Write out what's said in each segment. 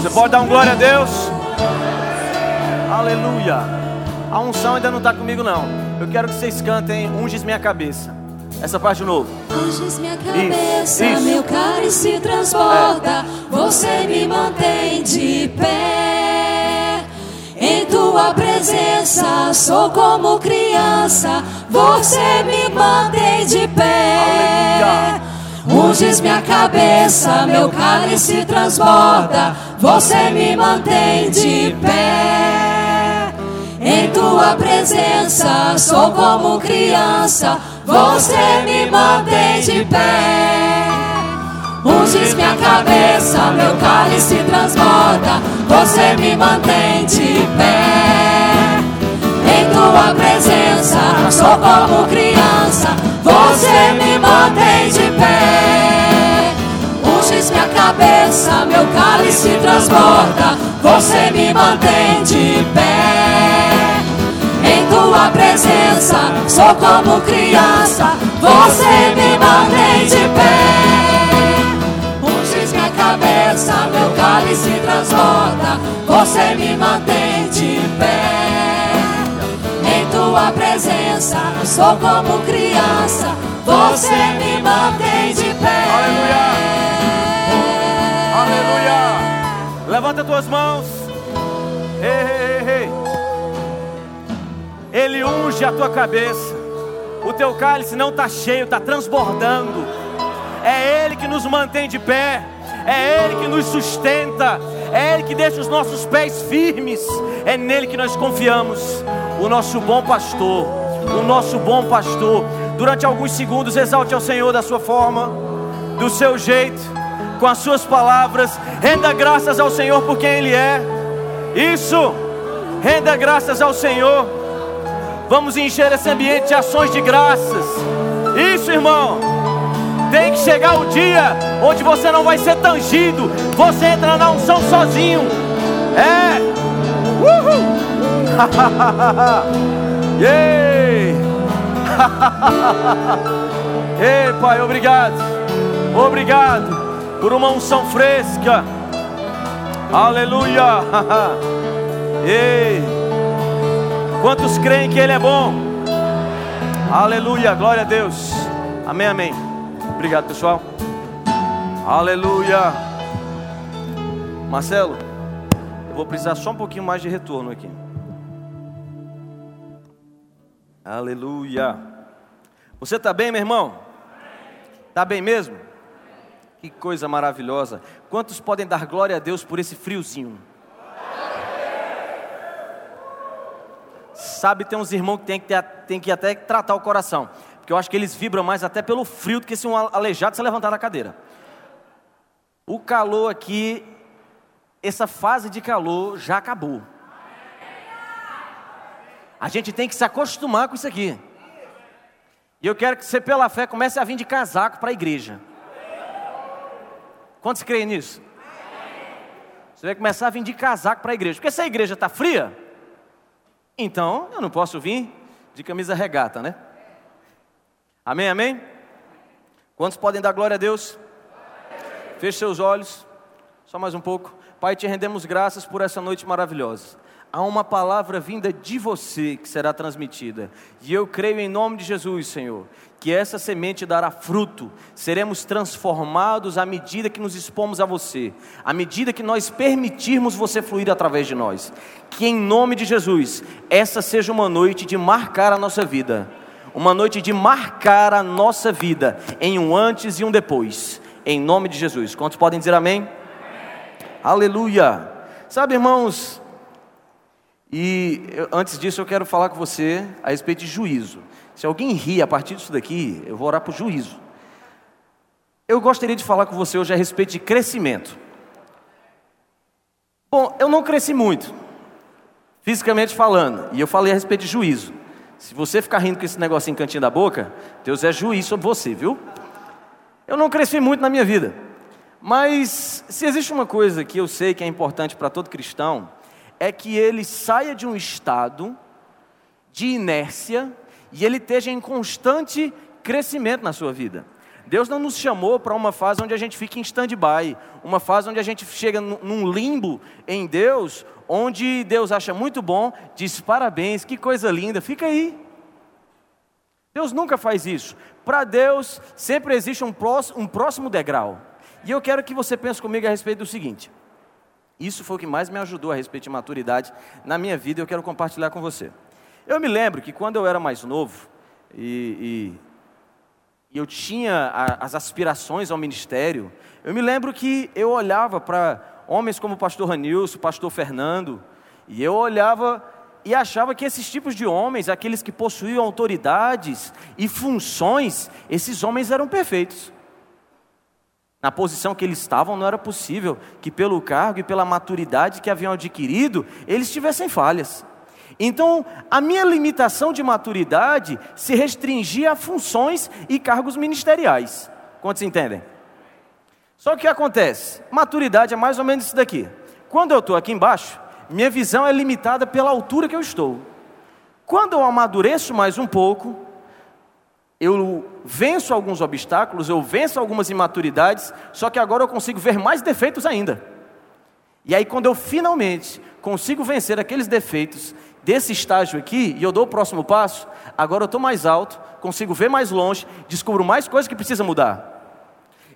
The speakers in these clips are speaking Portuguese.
Você pode dar um glória a Deus? Aleluia. A unção ainda não está comigo, não. Eu quero que vocês cantem Unges Minha Cabeça. Essa parte de novo. Unges minha cabeça, isso, isso. meu cálice transborda. É. Você me mantém de pé. Em tua presença sou como criança. Você me mantém de pé. Aleluia. Unges minha cabeça, meu cálice transborda. Você me mantém de pé. Em tua presença sou como criança. Você me mantém de pé. Unges minha cabeça, meu cálice transborda. Você me mantém de pé. Em tua presença sou como criança. Você me mantém de pé. Unges minha cabeça, meu cálice transborda. Você me mantém de pé. Em tua presença, sou como criança. Você me mantém de pé. Unges minha cabeça, meu cálice transborda. Você me mantém de pé tua presença. Sou como criança, você me mantém de pé. Aleluia! Levanta tuas mãos. Ei, ei, ei, Ele unge a tua cabeça. O teu cálice não está cheio, está transbordando. É Ele que nos mantém de pé. É Ele que nos sustenta. É Ele que deixa os nossos pés firmes. É nele que nós confiamos o nosso bom pastor, o nosso bom pastor. Durante alguns segundos, exalte ao Senhor da sua forma, do seu jeito, com as suas palavras. Renda graças ao Senhor por quem Ele é. Isso, renda graças ao Senhor. Vamos encher esse ambiente de ações de graças. Isso, irmão. Tem que chegar o dia onde você não vai ser tangido. Você entra na unção sozinho. É. Uhul. Ei! Ei, Pai, obrigado. Obrigado por uma unção fresca. Aleluia. Ei! Quantos creem que Ele é bom? Aleluia, glória a Deus. Amém, amém. Obrigado, pessoal. Aleluia. Marcelo, eu vou precisar só um pouquinho mais de retorno aqui. Aleluia. Você está bem, meu irmão? Está bem mesmo? Que coisa maravilhosa. Quantos podem dar glória a Deus por esse friozinho? Sabe, tem uns irmãos que tem que, tem que até tratar o coração. Porque eu acho que eles vibram mais até pelo frio do que se um aleijado se levantar da cadeira. O calor aqui, essa fase de calor já acabou. A gente tem que se acostumar com isso aqui. E eu quero que você, pela fé, comece a vir de casaco para a igreja. Quantos creem nisso? Você vai começar a vir de casaco para a igreja. Porque se a igreja está fria, então eu não posso vir de camisa regata, né? Amém, amém? Quantos podem dar glória a Deus? Feche seus olhos, só mais um pouco. Pai, te rendemos graças por essa noite maravilhosa há uma palavra vinda de você que será transmitida. E eu creio em nome de Jesus, Senhor, que essa semente dará fruto, seremos transformados à medida que nos expomos a você, à medida que nós permitirmos você fluir através de nós. Que em nome de Jesus, essa seja uma noite de marcar a nossa vida, uma noite de marcar a nossa vida em um antes e um depois. Em nome de Jesus. Quantos podem dizer amém? amém. Aleluia. Sabe, irmãos, e antes disso, eu quero falar com você a respeito de juízo. Se alguém ri a partir disso daqui, eu vou orar por juízo. Eu gostaria de falar com você hoje a respeito de crescimento. Bom, eu não cresci muito, fisicamente falando, e eu falei a respeito de juízo. Se você ficar rindo com esse negocinho cantinho da boca, Deus é juiz sobre você, viu? Eu não cresci muito na minha vida, mas se existe uma coisa que eu sei que é importante para todo cristão, é que ele saia de um estado de inércia e ele esteja em constante crescimento na sua vida. Deus não nos chamou para uma fase onde a gente fica em stand-by, uma fase onde a gente chega num limbo em Deus, onde Deus acha muito bom, diz parabéns, que coisa linda, fica aí. Deus nunca faz isso. Para Deus sempre existe um próximo, um próximo degrau. E eu quero que você pense comigo a respeito do seguinte: isso foi o que mais me ajudou a respeito de maturidade na minha vida e eu quero compartilhar com você. Eu me lembro que quando eu era mais novo e, e, eu tinha a, as aspirações ao ministério, eu me lembro que eu olhava para homens como o pastor Ranilson, o pastor Fernando, e eu olhava e achava que esses tipos de homens, aqueles que possuíam autoridades e funções, esses homens eram perfeitos. Na posição que eles estavam, não era possível que, pelo cargo e pela maturidade que haviam adquirido, eles tivessem falhas. Então, a minha limitação de maturidade se restringia a funções e cargos ministeriais. Quantos entendem? Só que o que acontece? Maturidade é mais ou menos isso daqui. Quando eu estou aqui embaixo, minha visão é limitada pela altura que eu estou. Quando eu amadureço mais um pouco, eu venço alguns obstáculos, eu venço algumas imaturidades, só que agora eu consigo ver mais defeitos ainda. E aí, quando eu finalmente consigo vencer aqueles defeitos desse estágio aqui, e eu dou o próximo passo, agora eu estou mais alto, consigo ver mais longe, descubro mais coisas que precisa mudar.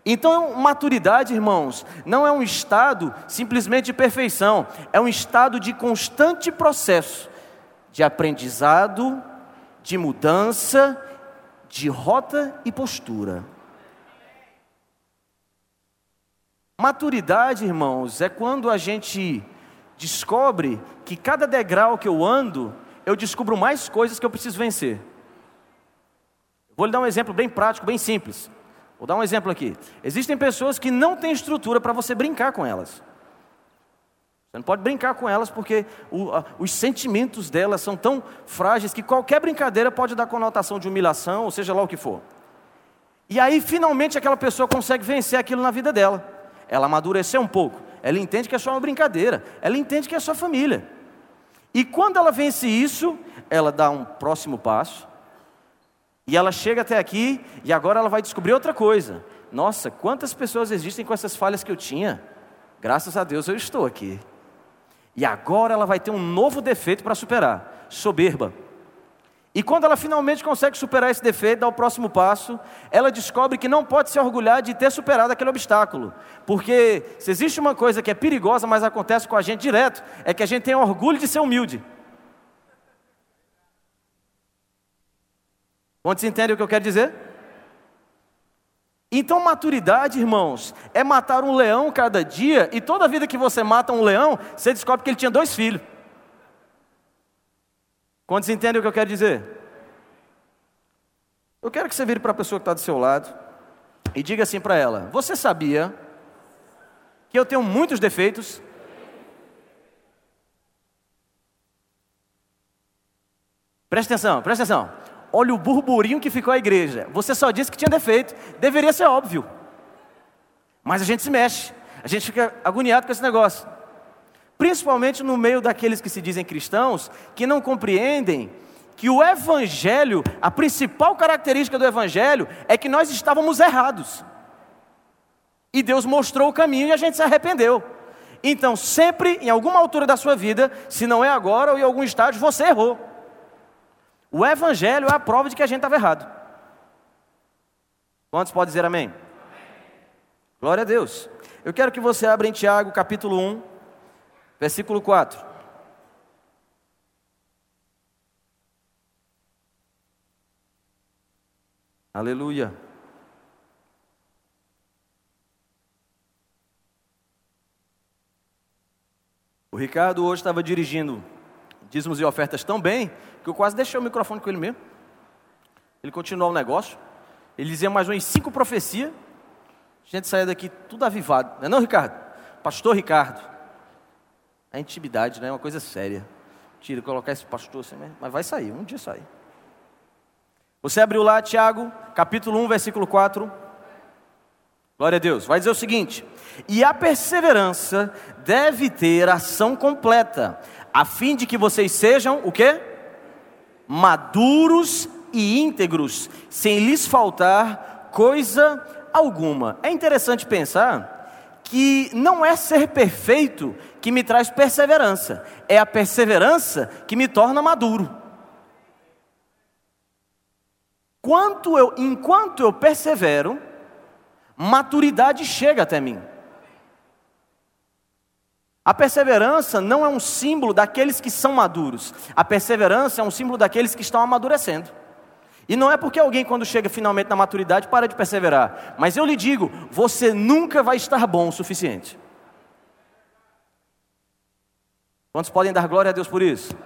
Então, maturidade, irmãos, não é um estado simplesmente de perfeição, é um estado de constante processo de aprendizado, de mudança de rota e postura. Maturidade, irmãos, é quando a gente descobre que cada degrau que eu ando, eu descubro mais coisas que eu preciso vencer. Vou lhe dar um exemplo bem prático, bem simples. Vou dar um exemplo aqui. Existem pessoas que não têm estrutura para você brincar com elas. Você não pode brincar com elas porque o, a, os sentimentos delas são tão frágeis que qualquer brincadeira pode dar conotação de humilhação, ou seja lá o que for. E aí, finalmente, aquela pessoa consegue vencer aquilo na vida dela. Ela amadureceu um pouco. Ela entende que é só uma brincadeira. Ela entende que é só família. E quando ela vence isso, ela dá um próximo passo. E ela chega até aqui e agora ela vai descobrir outra coisa. Nossa, quantas pessoas existem com essas falhas que eu tinha? Graças a Deus eu estou aqui. E agora ela vai ter um novo defeito para superar: soberba. E quando ela finalmente consegue superar esse defeito, dá o próximo passo, ela descobre que não pode se orgulhar de ter superado aquele obstáculo. Porque se existe uma coisa que é perigosa, mas acontece com a gente direto, é que a gente tem orgulho de ser humilde. Quantos entendem o que eu quero dizer? Então, maturidade, irmãos, é matar um leão cada dia, e toda vida que você mata um leão, você descobre que ele tinha dois filhos. Quantos entendem o que eu quero dizer? Eu quero que você vire para a pessoa que está do seu lado e diga assim para ela: Você sabia que eu tenho muitos defeitos? Presta atenção, presta atenção olha o burburinho que ficou a igreja. Você só disse que tinha defeito. Deveria ser óbvio. Mas a gente se mexe. A gente fica agoniado com esse negócio. Principalmente no meio daqueles que se dizem cristãos, que não compreendem que o evangelho, a principal característica do evangelho é que nós estávamos errados. E Deus mostrou o caminho e a gente se arrependeu. Então, sempre, em alguma altura da sua vida, se não é agora ou em algum estágio, você errou. O Evangelho é a prova de que a gente estava errado. Quantos podem dizer amém? amém? Glória a Deus. Eu quero que você abra em Tiago capítulo 1, versículo 4. Aleluia. O Ricardo hoje estava dirigindo dízimos e ofertas tão bem que eu quase deixei o microfone com ele mesmo. Ele continuou o negócio. Ele dizia mais umas cinco profecias. A gente saía daqui tudo avivado. Não é não, Ricardo? Pastor Ricardo. A intimidade, né? É uma coisa séria. Tira, colocar esse pastor assim, mas vai sair, um dia sai. Você abriu lá, Tiago, capítulo 1, versículo 4. Glória a Deus. Vai dizer o seguinte: E a perseverança deve ter ação completa, a fim de que vocês sejam o quê? Maduros e íntegros, sem lhes faltar coisa alguma. É interessante pensar que não é ser perfeito que me traz perseverança, é a perseverança que me torna maduro. Quanto eu, enquanto eu persevero, maturidade chega até mim. A perseverança não é um símbolo daqueles que são maduros. A perseverança é um símbolo daqueles que estão amadurecendo. E não é porque alguém, quando chega finalmente na maturidade, para de perseverar. Mas eu lhe digo: você nunca vai estar bom o suficiente. Quantos podem dar glória a Deus por isso?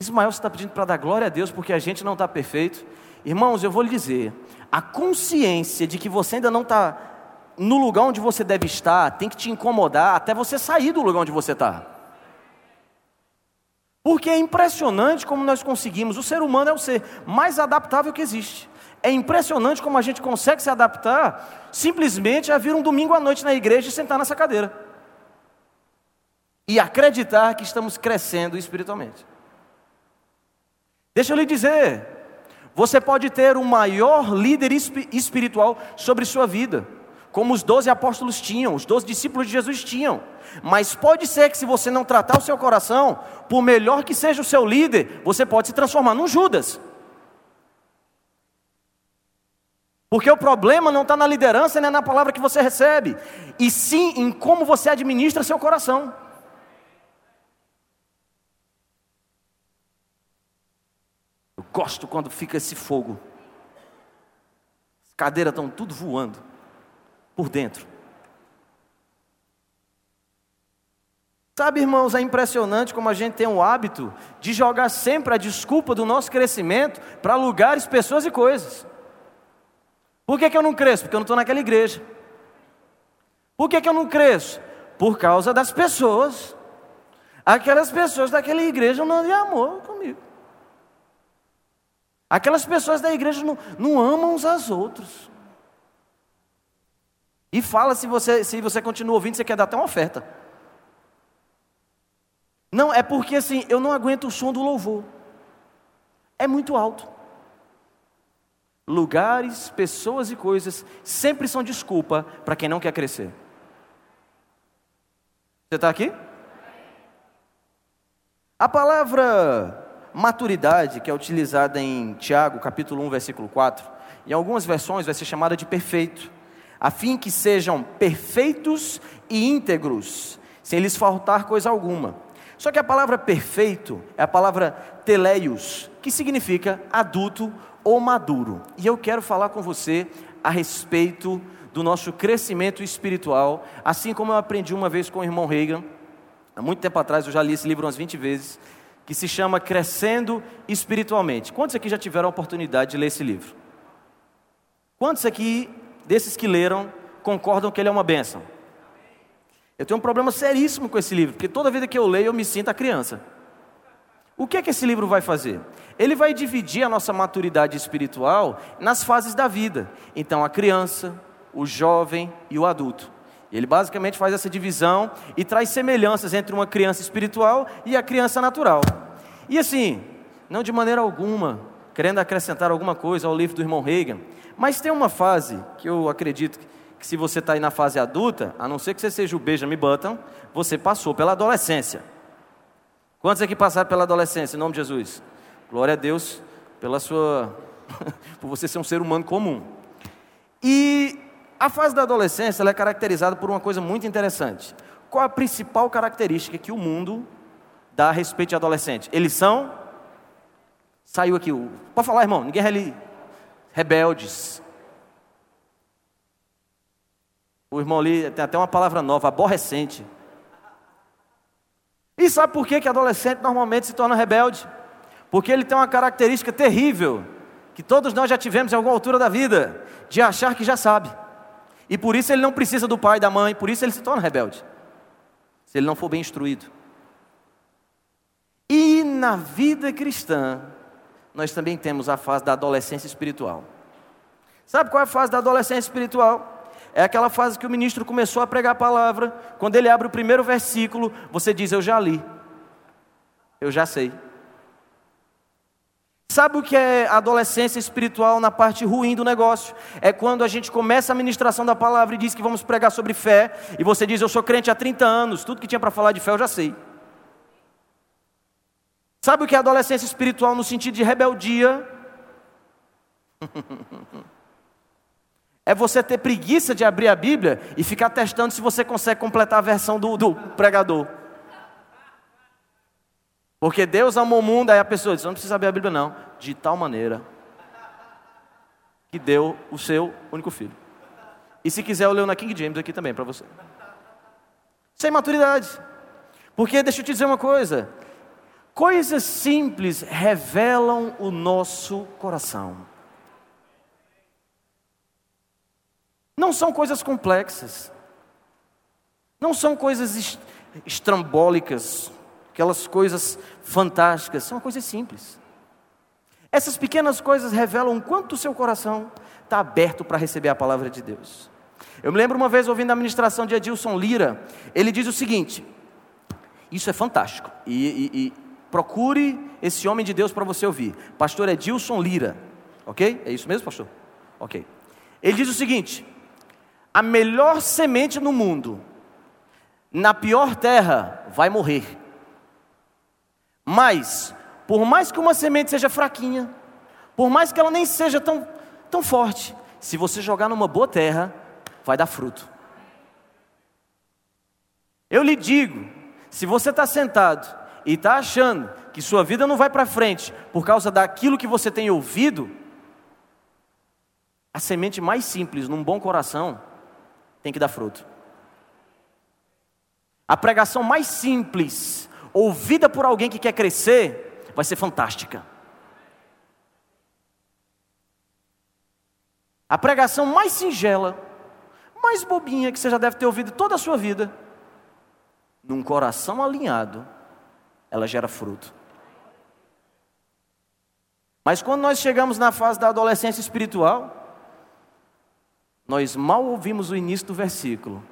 Ismael está pedindo para dar glória a Deus porque a gente não está perfeito. Irmãos, eu vou lhe dizer: a consciência de que você ainda não está no lugar onde você deve estar tem que te incomodar até você sair do lugar onde você está. Porque é impressionante como nós conseguimos, o ser humano é o ser mais adaptável que existe. É impressionante como a gente consegue se adaptar simplesmente a vir um domingo à noite na igreja e sentar nessa cadeira. E acreditar que estamos crescendo espiritualmente. Deixa eu lhe dizer, você pode ter o maior líder espiritual sobre sua vida como os doze apóstolos tinham, os doze discípulos de Jesus tinham. Mas pode ser que se você não tratar o seu coração, por melhor que seja o seu líder, você pode se transformar num Judas. Porque o problema não está na liderança nem na palavra que você recebe, e sim em como você administra seu coração. Eu gosto quando fica esse fogo. As cadeiras estão tudo voando por dentro. Sabe, irmãos, é impressionante como a gente tem o hábito de jogar sempre a desculpa do nosso crescimento para lugares, pessoas e coisas. Por que, que eu não cresço? Porque eu não estou naquela igreja. Por que, que eu não cresço? Por causa das pessoas. Aquelas pessoas daquela igreja não têm amor comigo. Aquelas pessoas da igreja não, não amam uns aos outros. E fala se você, se você continua ouvindo, você quer dar até uma oferta. Não, é porque assim, eu não aguento o som do louvor. É muito alto. Lugares, pessoas e coisas sempre são desculpa para quem não quer crescer. Você está aqui? A palavra maturidade, que é utilizada em Tiago, capítulo 1, versículo 4, em algumas versões vai ser chamada de perfeito a fim que sejam perfeitos e íntegros, sem lhes faltar coisa alguma. Só que a palavra perfeito é a palavra teleios, que significa adulto ou maduro. E eu quero falar com você a respeito do nosso crescimento espiritual, assim como eu aprendi uma vez com o irmão Reagan, há muito tempo atrás, eu já li esse livro umas 20 vezes, que se chama Crescendo Espiritualmente. Quantos aqui já tiveram a oportunidade de ler esse livro? Quantos aqui desses que leram concordam que ele é uma bênção. Eu tenho um problema seríssimo com esse livro, porque toda vida que eu leio eu me sinto a criança. O que é que esse livro vai fazer? Ele vai dividir a nossa maturidade espiritual nas fases da vida. Então, a criança, o jovem e o adulto. Ele basicamente faz essa divisão e traz semelhanças entre uma criança espiritual e a criança natural. E assim, não de maneira alguma, querendo acrescentar alguma coisa ao livro do irmão Reagan, mas tem uma fase que eu acredito que se você está aí na fase adulta, a não ser que você seja o Benjamin Button, você passou pela adolescência. Quantos aqui passaram pela adolescência, em nome de Jesus? Glória a Deus pela sua, por você ser um ser humano comum. E a fase da adolescência é caracterizada por uma coisa muito interessante. Qual a principal característica que o mundo dá a respeito de adolescente? Eles são. Saiu aqui. Pode falar, irmão, ninguém ali rebeldes. O irmão ali tem até uma palavra nova, aborrecente. E sabe por que, que adolescente normalmente se torna rebelde? Porque ele tem uma característica terrível, que todos nós já tivemos em alguma altura da vida, de achar que já sabe. E por isso ele não precisa do pai e da mãe, por isso ele se torna rebelde. Se ele não for bem instruído. E na vida cristã, nós também temos a fase da adolescência espiritual. Sabe qual é a fase da adolescência espiritual? É aquela fase que o ministro começou a pregar a palavra. Quando ele abre o primeiro versículo, você diz: Eu já li. Eu já sei. Sabe o que é adolescência espiritual na parte ruim do negócio? É quando a gente começa a ministração da palavra e diz que vamos pregar sobre fé, e você diz: Eu sou crente há 30 anos, tudo que tinha para falar de fé eu já sei. Sabe o que é adolescência espiritual no sentido de rebeldia? É você ter preguiça de abrir a Bíblia e ficar testando se você consegue completar a versão do, do pregador. Porque Deus amou o mundo, aí a pessoa diz: não precisa abrir a Bíblia, não. De tal maneira que deu o seu único filho. E se quiser, eu leio na King James aqui também para você. Sem maturidade. Porque deixa eu te dizer uma coisa: coisas simples revelam o nosso coração. Não são coisas complexas. Não são coisas estrambólicas, aquelas coisas fantásticas, são coisas simples. Essas pequenas coisas revelam quanto o seu coração está aberto para receber a palavra de Deus. Eu me lembro uma vez ouvindo a ministração de Edilson Lira, ele diz o seguinte: isso é fantástico, e, e, e procure esse homem de Deus para você ouvir, pastor Edilson Lira, ok? É isso mesmo, pastor? Ok. Ele diz o seguinte: a melhor semente no mundo, na pior terra, vai morrer. Mas, por mais que uma semente seja fraquinha, por mais que ela nem seja tão, tão forte, se você jogar numa boa terra, vai dar fruto. Eu lhe digo, se você está sentado e está achando que sua vida não vai para frente por causa daquilo que você tem ouvido, a semente mais simples num bom coração tem que dar fruto. A pregação mais simples ouvida por alguém que quer crescer, vai ser fantástica. A pregação mais singela, mais bobinha que você já deve ter ouvido toda a sua vida, num coração alinhado, ela gera fruto. Mas quando nós chegamos na fase da adolescência espiritual, nós mal ouvimos o início do versículo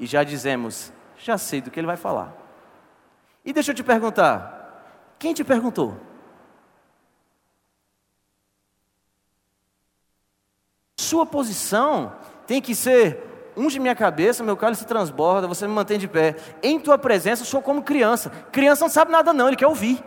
e já dizemos: já sei do que ele vai falar. E deixa eu te perguntar: quem te perguntou? Sua posição tem que ser unge minha cabeça, meu cálice transborda, você me mantém de pé. Em tua presença, eu sou como criança. Criança não sabe nada, não, ele quer ouvir.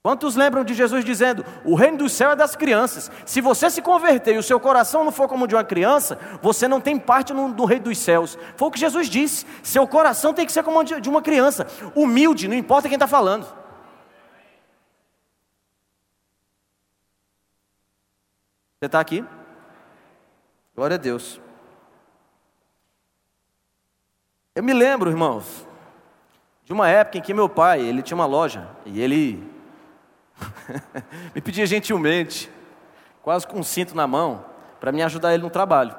Quantos lembram de Jesus dizendo: O reino do céu é das crianças? Se você se converter e o seu coração não for como de uma criança, você não tem parte no, no reino dos céus. Foi o que Jesus disse: Seu coração tem que ser como de, de uma criança, humilde, não importa quem está falando. Você está aqui? Glória a Deus. Eu me lembro, irmãos, de uma época em que meu pai, ele tinha uma loja e ele me pedia gentilmente, quase com um cinto na mão, para me ajudar ele no trabalho.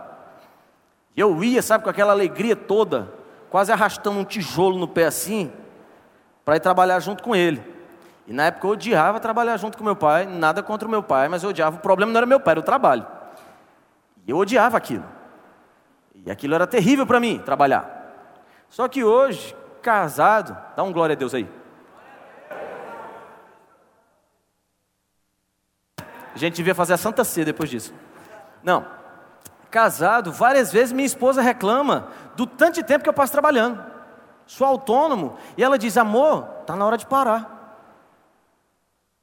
E eu ia, sabe, com aquela alegria toda, quase arrastando um tijolo no pé assim, para ir trabalhar junto com ele. E na época eu odiava trabalhar junto com meu pai, nada contra o meu pai, mas eu odiava. O problema não era meu pai, era o trabalho. E eu odiava aquilo. E aquilo era terrível para mim, trabalhar. Só que hoje, casado, dá um glória a Deus aí. A gente devia fazer a Santa Ceia depois disso. Não. Casado, várias vezes minha esposa reclama do tanto de tempo que eu passo trabalhando. Sou autônomo. E ela diz: amor, está na hora de parar.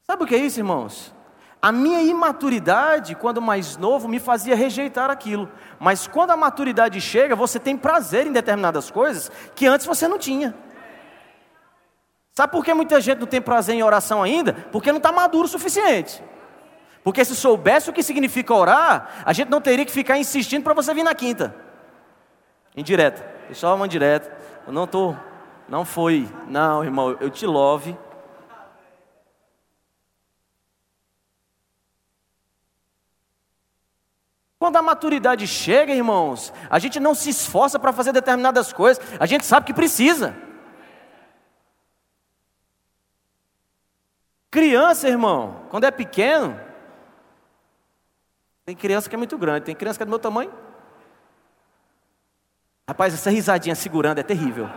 Sabe o que é isso, irmãos? A minha imaturidade, quando mais novo, me fazia rejeitar aquilo. Mas quando a maturidade chega, você tem prazer em determinadas coisas que antes você não tinha. Sabe por que muita gente não tem prazer em oração ainda? Porque não está maduro o suficiente. Porque se soubesse o que significa orar, a gente não teria que ficar insistindo para você vir na quinta. Indireta. Só uma indireta. Eu não tô, não foi. Não, irmão, eu te love. Quando a maturidade chega, irmãos, a gente não se esforça para fazer determinadas coisas, a gente sabe que precisa. Criança, irmão, quando é pequeno, tem criança que é muito grande, tem criança que é do meu tamanho. Rapaz, essa risadinha segurando é terrível.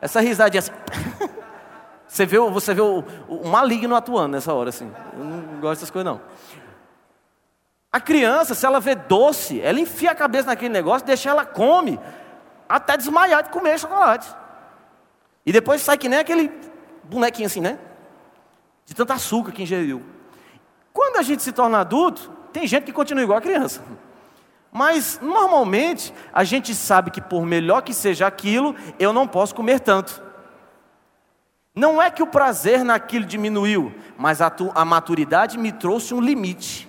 Essa risadinha assim. Você vê, você vê o, o, maligno atuando nessa hora, assim. Eu não gosto dessas coisas, não. A criança, se ela vê doce, ela enfia a cabeça naquele negócio, deixa ela come, até desmaiar de comer chocolate. E depois sai que nem aquele bonequinho assim, né? De tanto açúcar que ingeriu. Quando a gente se torna adulto, tem gente que continua igual a criança. Mas normalmente a gente sabe que por melhor que seja aquilo, eu não posso comer tanto. Não é que o prazer naquilo diminuiu, mas a, tu, a maturidade me trouxe um limite.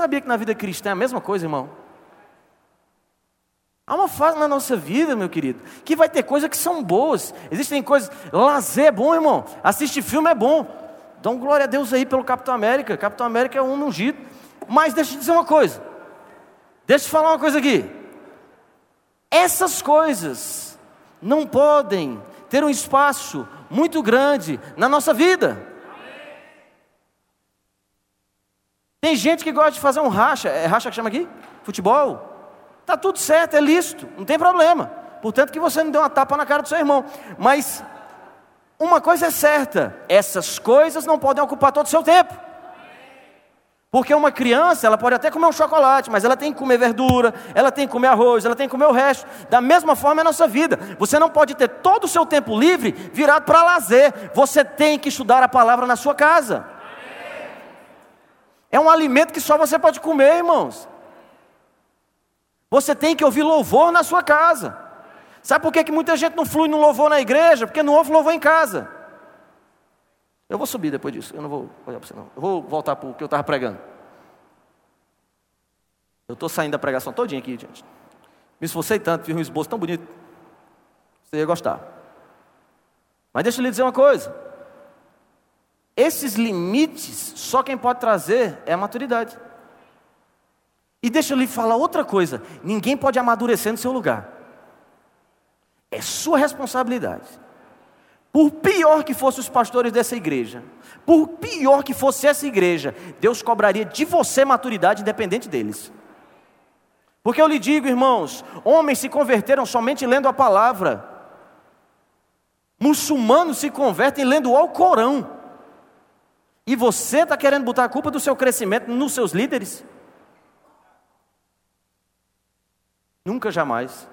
Sabia que na vida cristã é a mesma coisa, irmão? Há uma fase na nossa vida, meu querido, que vai ter coisas que são boas. Existem coisas. Lazer é bom, irmão. Assistir filme é bom. Dão glória a Deus aí pelo Capitão América. Capitão América é um ungido. Mas deixa eu dizer uma coisa. Deixa eu falar uma coisa aqui. Essas coisas não podem ter um espaço muito grande na nossa vida. Tem gente que gosta de fazer um racha, é racha que chama aqui? Futebol. Tá tudo certo, é lícito, não tem problema. Portanto que você não deu uma tapa na cara do seu irmão. Mas uma coisa é certa, essas coisas não podem ocupar todo o seu tempo. Porque uma criança, ela pode até comer um chocolate, mas ela tem que comer verdura, ela tem que comer arroz, ela tem que comer o resto. Da mesma forma é a nossa vida. Você não pode ter todo o seu tempo livre virado para lazer. Você tem que estudar a palavra na sua casa. É um alimento que só você pode comer, irmãos. Você tem que ouvir louvor na sua casa. Sabe por que, que muita gente não flui no louvor na igreja? Porque não ouve louvor em casa. Eu vou subir depois disso, eu não vou olhar para você não. Eu vou voltar para o que eu estava pregando. Eu estou saindo da pregação todinha aqui, gente. Me esforcei tanto, fiz um esboço tão bonito. Você ia gostar. Mas deixa eu lhe dizer uma coisa. Esses limites, só quem pode trazer é a maturidade. E deixa eu lhe falar outra coisa: ninguém pode amadurecer no seu lugar. É sua responsabilidade. Por pior que fossem os pastores dessa igreja, por pior que fosse essa igreja, Deus cobraria de você maturidade independente deles. Porque eu lhe digo, irmãos, homens se converteram somente lendo a palavra. Muçulmanos se convertem lendo o Alcorão. E você está querendo botar a culpa do seu crescimento nos seus líderes? Nunca jamais.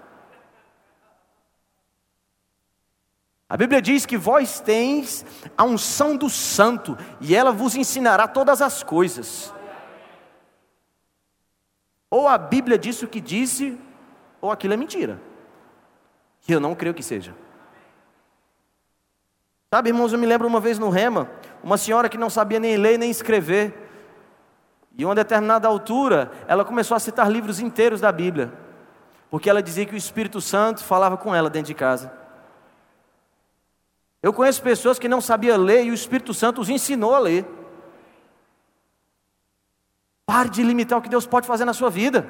A Bíblia diz que vós tens a unção do santo e ela vos ensinará todas as coisas. Ou a Bíblia disse o que disse, ou aquilo é mentira. E eu não creio que seja. Sabe, irmãos, eu me lembro uma vez no Rema, uma senhora que não sabia nem ler nem escrever. E uma determinada altura, ela começou a citar livros inteiros da Bíblia. Porque ela dizia que o Espírito Santo falava com ela dentro de casa. Eu conheço pessoas que não sabiam ler e o Espírito Santo os ensinou a ler. Pare de limitar o que Deus pode fazer na sua vida.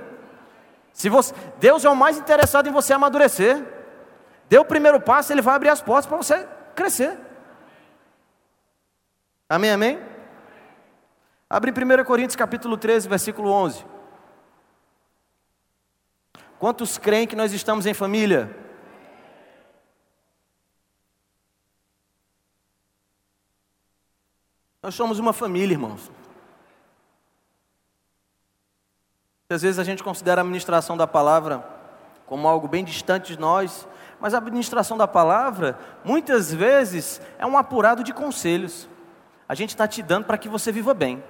Se você, Deus é o mais interessado em você amadurecer. Dê o primeiro passo, Ele vai abrir as portas para você crescer. Amém, amém? Abre em 1 Coríntios capítulo 13, versículo 11. Quantos creem que nós estamos em família? Nós somos uma família, irmãos. Às vezes a gente considera a administração da palavra como algo bem distante de nós, mas a administração da palavra, muitas vezes, é um apurado de conselhos a gente está te dando para que você viva bem.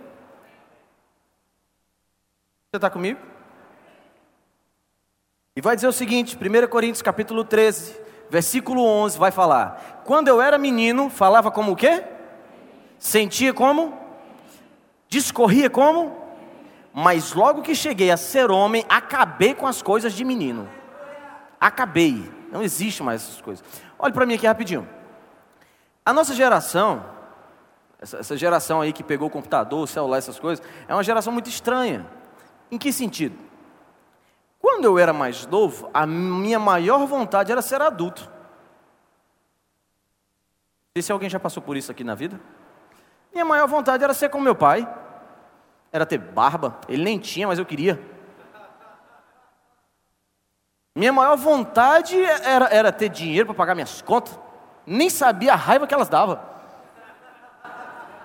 Você está comigo? E vai dizer o seguinte, 1 Coríntios capítulo 13, versículo 11, vai falar: Quando eu era menino, falava como o quê? Sentia como? Discorria como? Mas logo que cheguei a ser homem, acabei com as coisas de menino. Acabei. Não existe mais essas coisas. Olhe para mim aqui rapidinho. A nossa geração, essa, essa geração aí que pegou o computador, o celular, essas coisas, é uma geração muito estranha. Em que sentido? Quando eu era mais novo, a minha maior vontade era ser adulto. Sei se alguém já passou por isso aqui na vida. Minha maior vontade era ser como meu pai. Era ter barba. Ele nem tinha, mas eu queria. Minha maior vontade era, era ter dinheiro para pagar minhas contas. Nem sabia a raiva que elas davam.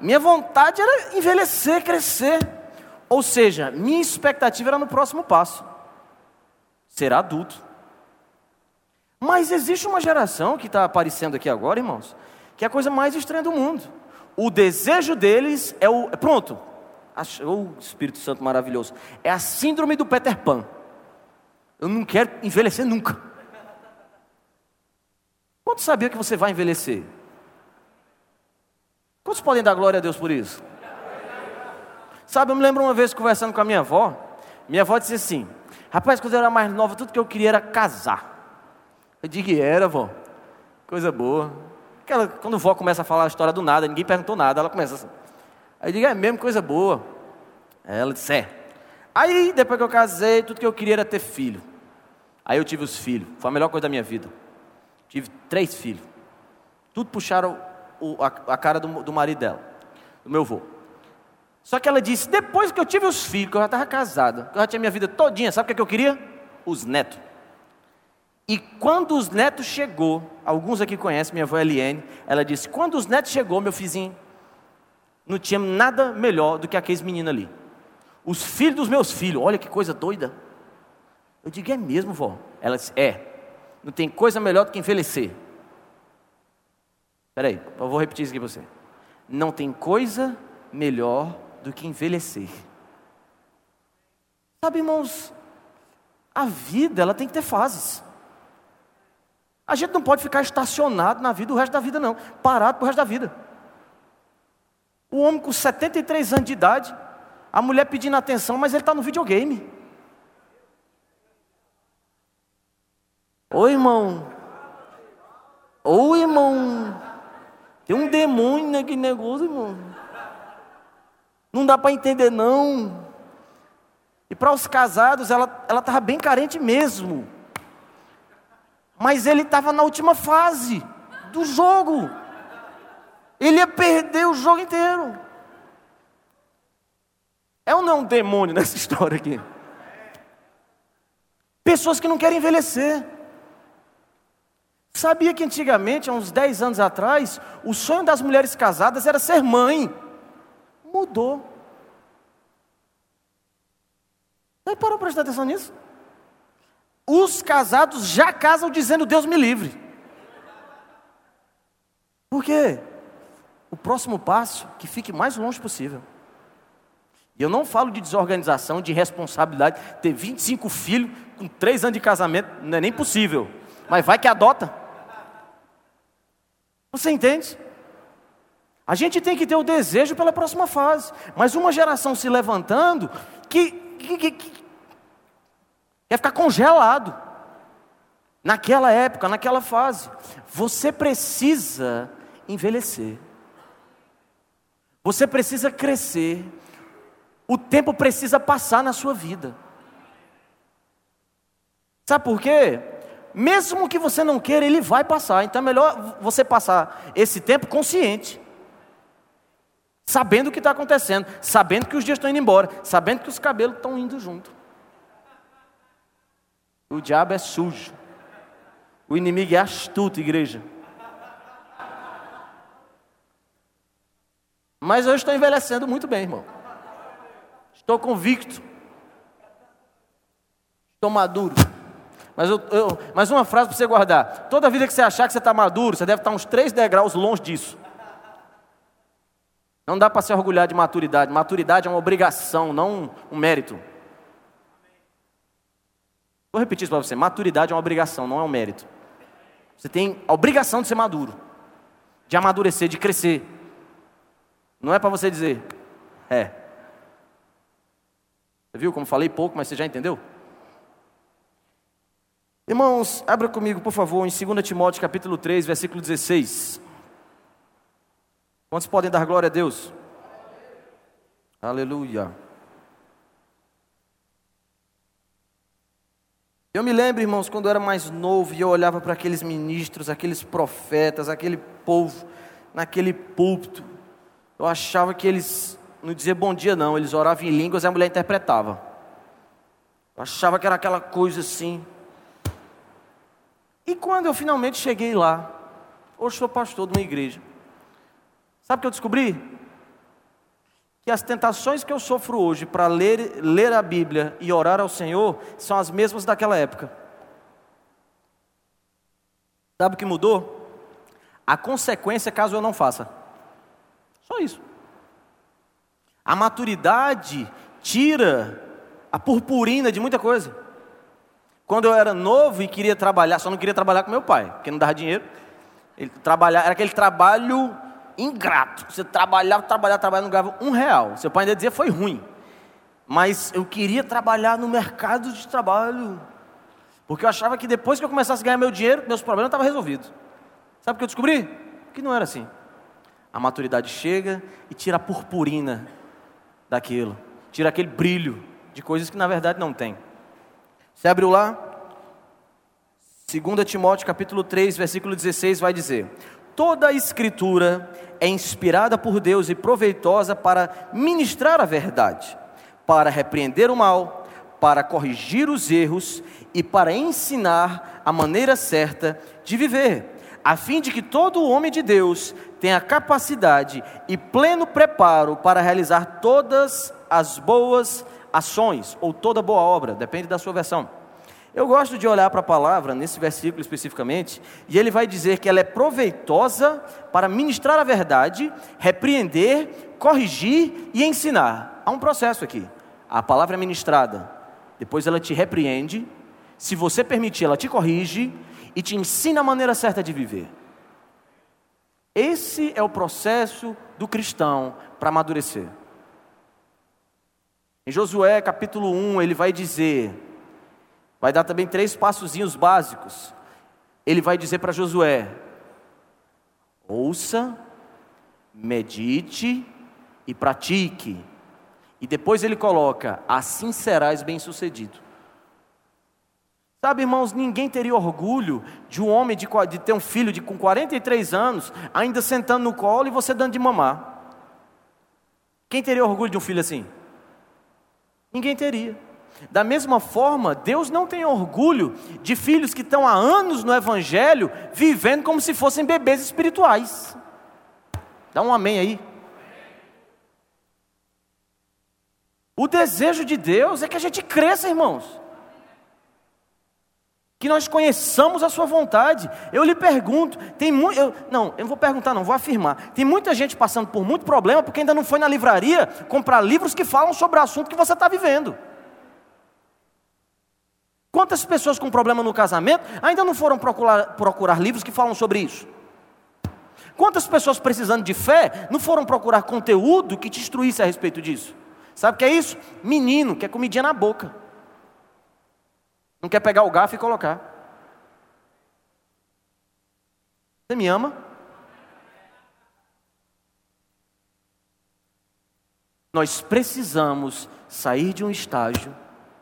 Minha vontade era envelhecer, crescer. Ou seja, minha expectativa era no próximo passo ser adulto. Mas existe uma geração que está aparecendo aqui agora, irmãos, que é a coisa mais estranha do mundo. O desejo deles é o. Pronto. O Espírito Santo maravilhoso. É a síndrome do Peter Pan. Eu não quero envelhecer nunca. Quantos sabia que você vai envelhecer? Quantos podem dar glória a Deus por isso? Sabe, eu me lembro uma vez conversando com a minha avó. Minha avó disse assim: Rapaz, quando eu era mais nova, tudo que eu queria era casar. Eu digo era, vó. Coisa boa. Aquela, quando a vó começa a falar a história do nada, ninguém perguntou nada, ela começa assim. Aí eu digo, é mesmo, coisa boa. Ela disse, é. Aí, depois que eu casei, tudo que eu queria era ter filho. Aí eu tive os filhos. Foi a melhor coisa da minha vida. Tive três filhos. Tudo puxaram o, a, a, cara do, do marido dela, do meu avô. Só que ela disse, depois que eu tive os filhos, que eu já estava casada, que eu já tinha minha vida todinha, sabe o que, é que eu queria? Os netos. E quando os netos chegou, alguns aqui conhecem minha avó Eliane, ela disse: quando os netos chegou, meu vizinho, não tinha nada melhor do que aqueles meninos ali. Os filhos dos meus filhos, olha que coisa doida. Eu digo: é mesmo, vó? Ela disse: é. Não tem coisa melhor do que envelhecer. Espera aí, eu vou repetir isso aqui para você. Não tem coisa melhor do que envelhecer. Sabe, irmãos, a vida ela tem que ter fases. A gente não pode ficar estacionado na vida o resto da vida, não. Parado pro resto da vida. O homem com 73 anos de idade, a mulher pedindo atenção, mas ele está no videogame. Oi, irmão. Oi, irmão. Tem um demônio naquele negócio, irmão. Não dá para entender, não. E para os casados, ela estava bem carente mesmo. Mas ele estava na última fase do jogo. Ele ia perder o jogo inteiro. É ou não um demônio nessa história aqui? Pessoas que não querem envelhecer. Sabia que antigamente, há uns 10 anos atrás, o sonho das mulheres casadas era ser mãe. Mudou. Aí parou para prestar atenção nisso? Os casados já casam dizendo Deus me livre. Por quê? O próximo passo, que fique mais longe possível. E eu não falo de desorganização, de responsabilidade. Ter 25 filhos com 3 anos de casamento não é nem possível. Mas vai que adota. Você entende? A gente tem que ter o desejo pela próxima fase. Mas uma geração se levantando que, que, que, que Quer ficar congelado. Naquela época, naquela fase. Você precisa envelhecer. Você precisa crescer. O tempo precisa passar na sua vida. Sabe por quê? Mesmo que você não queira, ele vai passar. Então é melhor você passar esse tempo consciente. Sabendo o que está acontecendo, sabendo que os dias estão indo embora, sabendo que os cabelos estão indo junto. O diabo é sujo. O inimigo é astuto, igreja. Mas eu estou envelhecendo muito bem, irmão. Estou convicto. Estou maduro. Mas, eu, eu, mas uma frase para você guardar. Toda vida que você achar que você está maduro, você deve estar uns três degraus longe disso. Não dá para se orgulhar de maturidade. Maturidade é uma obrigação, não um mérito. Vou repetir isso para você: maturidade é uma obrigação, não é um mérito. Você tem a obrigação de ser maduro, de amadurecer, de crescer. Não é para você dizer, é. Você viu como falei pouco, mas você já entendeu? Irmãos, abra comigo, por favor, em 2 Timóteo capítulo 3, versículo 16. Quantos podem dar glória a Deus? Aleluia. Eu me lembro, irmãos, quando eu era mais novo e eu olhava para aqueles ministros, aqueles profetas, aquele povo naquele púlpito, eu achava que eles não diziam bom dia, não, eles oravam em línguas e a mulher interpretava. Eu achava que era aquela coisa assim. E quando eu finalmente cheguei lá, hoje sou pastor de uma igreja, sabe o que eu descobri? Que as tentações que eu sofro hoje para ler, ler a Bíblia e orar ao Senhor são as mesmas daquela época. Sabe o que mudou? A consequência caso eu não faça. Só isso. A maturidade tira a purpurina de muita coisa. Quando eu era novo e queria trabalhar, só não queria trabalhar com meu pai, porque não dava dinheiro. Ele trabalhar, era aquele trabalho ingrato. Você trabalhava, trabalhava, trabalhava, não ganhava um real. Seu pai ainda dizia foi ruim. Mas eu queria trabalhar no mercado de trabalho. Porque eu achava que depois que eu começasse a ganhar meu dinheiro, meus problemas estavam resolvidos. Sabe o que eu descobri? Que não era assim. A maturidade chega e tira a purpurina daquilo, tira aquele brilho de coisas que na verdade não tem. Você abriu lá? 2 Timóteo capítulo 3, versículo 16 vai dizer: Toda a escritura é inspirada por Deus e proveitosa para ministrar a verdade, para repreender o mal, para corrigir os erros e para ensinar a maneira certa de viver, a fim de que todo homem de Deus tenha capacidade e pleno preparo para realizar todas as boas ações, ou toda boa obra, depende da sua versão. Eu gosto de olhar para a palavra, nesse versículo especificamente, e ele vai dizer que ela é proveitosa para ministrar a verdade, repreender, corrigir e ensinar. Há um processo aqui. A palavra é ministrada, depois ela te repreende, se você permitir, ela te corrige e te ensina a maneira certa de viver. Esse é o processo do cristão para amadurecer. Em Josué capítulo 1, ele vai dizer, vai dar também três passozinhos básicos. Ele vai dizer para Josué: ouça, medite e pratique. E depois ele coloca: assim serás bem-sucedido. Sabe, irmãos, ninguém teria orgulho de um homem de, de ter um filho de, com 43 anos, ainda sentando no colo e você dando de mamar. Quem teria orgulho de um filho assim? Ninguém teria. Da mesma forma, Deus não tem orgulho de filhos que estão há anos no Evangelho vivendo como se fossem bebês espirituais. Dá um amém aí. O desejo de Deus é que a gente cresça, irmãos que nós conheçamos a sua vontade. Eu lhe pergunto, tem muito, não, eu não vou perguntar não, vou afirmar. Tem muita gente passando por muito problema porque ainda não foi na livraria comprar livros que falam sobre o assunto que você está vivendo. Quantas pessoas com problema no casamento ainda não foram procurar, procurar livros que falam sobre isso? Quantas pessoas precisando de fé não foram procurar conteúdo que te instruísse a respeito disso? Sabe o que é isso? Menino, que é comidinha na boca. Não quer pegar o garfo e colocar. Você me ama? Nós precisamos sair de um estágio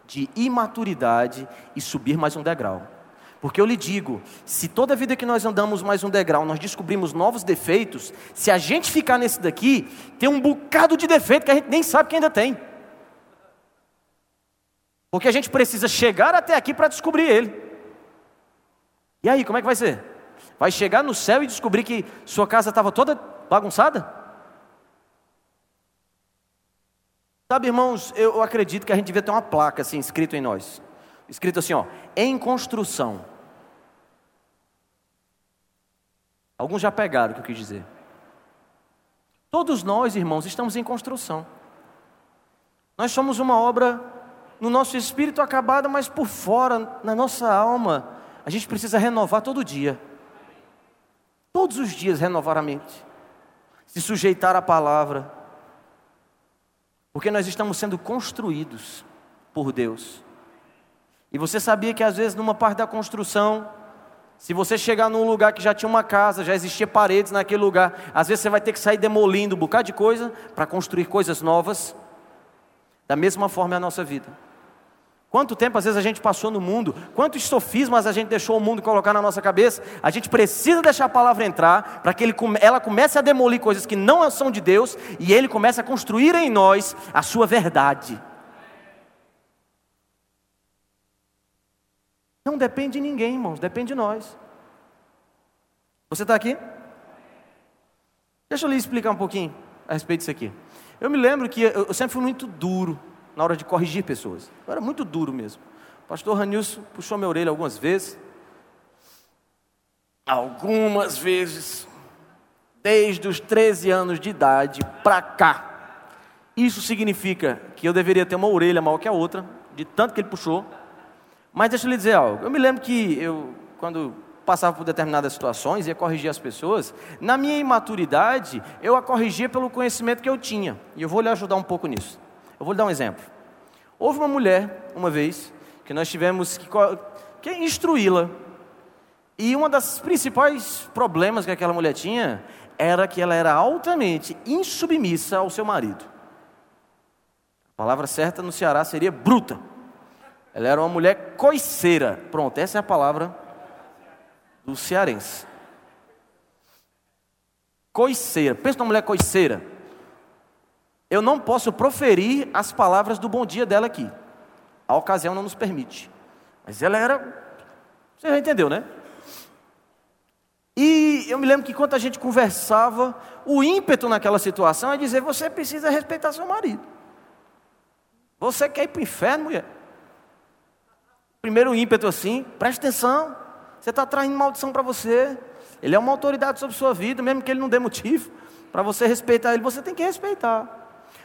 de imaturidade e subir mais um degrau. Porque eu lhe digo, se toda vida que nós andamos mais um degrau, nós descobrimos novos defeitos, se a gente ficar nesse daqui, tem um bocado de defeito que a gente nem sabe que ainda tem. Porque a gente precisa chegar até aqui para descobrir ele. E aí, como é que vai ser? Vai chegar no céu e descobrir que sua casa estava toda bagunçada? Sabe, irmãos, eu acredito que a gente devia ter uma placa assim, escrito em nós. Escrito assim, ó, em construção. Alguns já pegaram o que eu quis dizer. Todos nós, irmãos, estamos em construção. Nós somos uma obra no nosso espírito acabada, mas por fora, na nossa alma, a gente precisa renovar todo dia. Todos os dias renovar a mente, se sujeitar à palavra, porque nós estamos sendo construídos por Deus. E você sabia que às vezes numa parte da construção, se você chegar num lugar que já tinha uma casa, já existia paredes naquele lugar, às vezes você vai ter que sair demolindo um bocado de coisa para construir coisas novas. Da mesma forma é a nossa vida. Quanto tempo às vezes a gente passou no mundo, quantos sofismas a gente deixou o mundo colocar na nossa cabeça. A gente precisa deixar a palavra entrar para que ele, ela comece a demolir coisas que não são de Deus e ele comece a construir em nós a sua verdade. Não depende de ninguém, irmãos, depende de nós. Você está aqui? Deixa eu lhe explicar um pouquinho a respeito disso aqui. Eu me lembro que eu sempre fui muito duro na hora de corrigir pessoas. Eu era muito duro mesmo. O pastor Ranilson puxou minha orelha algumas vezes. Algumas vezes. Desde os 13 anos de idade para cá. Isso significa que eu deveria ter uma orelha maior que a outra, de tanto que ele puxou. Mas deixa eu lhe dizer algo. Eu me lembro que eu, quando passava por determinadas situações, ia corrigir as pessoas, na minha imaturidade, eu a corrigia pelo conhecimento que eu tinha. E eu vou lhe ajudar um pouco nisso. Eu vou lhe dar um exemplo. Houve uma mulher, uma vez, que nós tivemos que, que instruí-la. E um dos principais problemas que aquela mulher tinha era que ela era altamente insubmissa ao seu marido. A palavra certa no Ceará seria bruta. Ela era uma mulher coiceira. Pronto, essa é a palavra do cearense. Coiceira. Pensa numa mulher coiceira. Eu não posso proferir as palavras do bom dia dela aqui. A ocasião não nos permite. Mas ela era. Você já entendeu, né? E eu me lembro que quando a gente conversava, o ímpeto naquela situação é dizer: você precisa respeitar seu marido. Você quer ir para o inferno, mulher? Primeiro ímpeto assim, preste atenção. Você está traindo maldição para você. Ele é uma autoridade sobre sua vida, mesmo que ele não dê motivo para você respeitar ele, você tem que respeitar.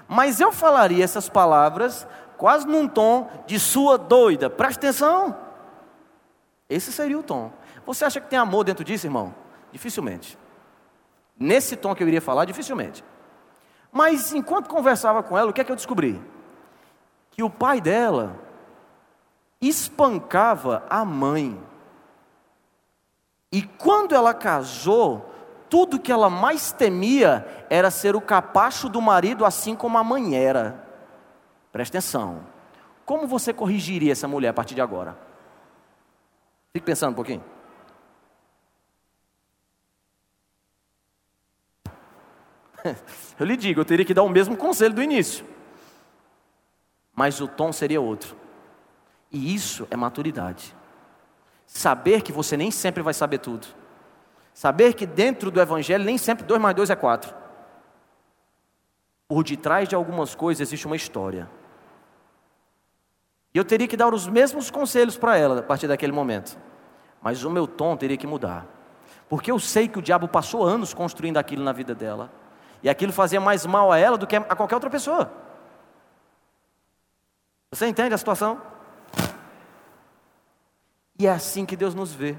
Mas eu falaria essas palavras quase num tom de sua doida. Preste atenção. Esse seria o tom. Você acha que tem amor dentro disso, irmão? Dificilmente. Nesse tom que eu iria falar, dificilmente. Mas enquanto conversava com ela, o que é que eu descobri? Que o pai dela espancava a mãe. E quando ela casou, tudo que ela mais temia era ser o capacho do marido, assim como a mãe era. Presta atenção. Como você corrigiria essa mulher a partir de agora? Fique pensando um pouquinho. Eu lhe digo, eu teria que dar o mesmo conselho do início. Mas o tom seria outro. E isso é maturidade. Saber que você nem sempre vai saber tudo. Saber que dentro do Evangelho nem sempre 2 mais 2 é 4. Por detrás de algumas coisas existe uma história. E eu teria que dar os mesmos conselhos para ela a partir daquele momento. Mas o meu tom teria que mudar. Porque eu sei que o diabo passou anos construindo aquilo na vida dela. E aquilo fazia mais mal a ela do que a qualquer outra pessoa. Você entende a situação? E é assim que Deus nos vê.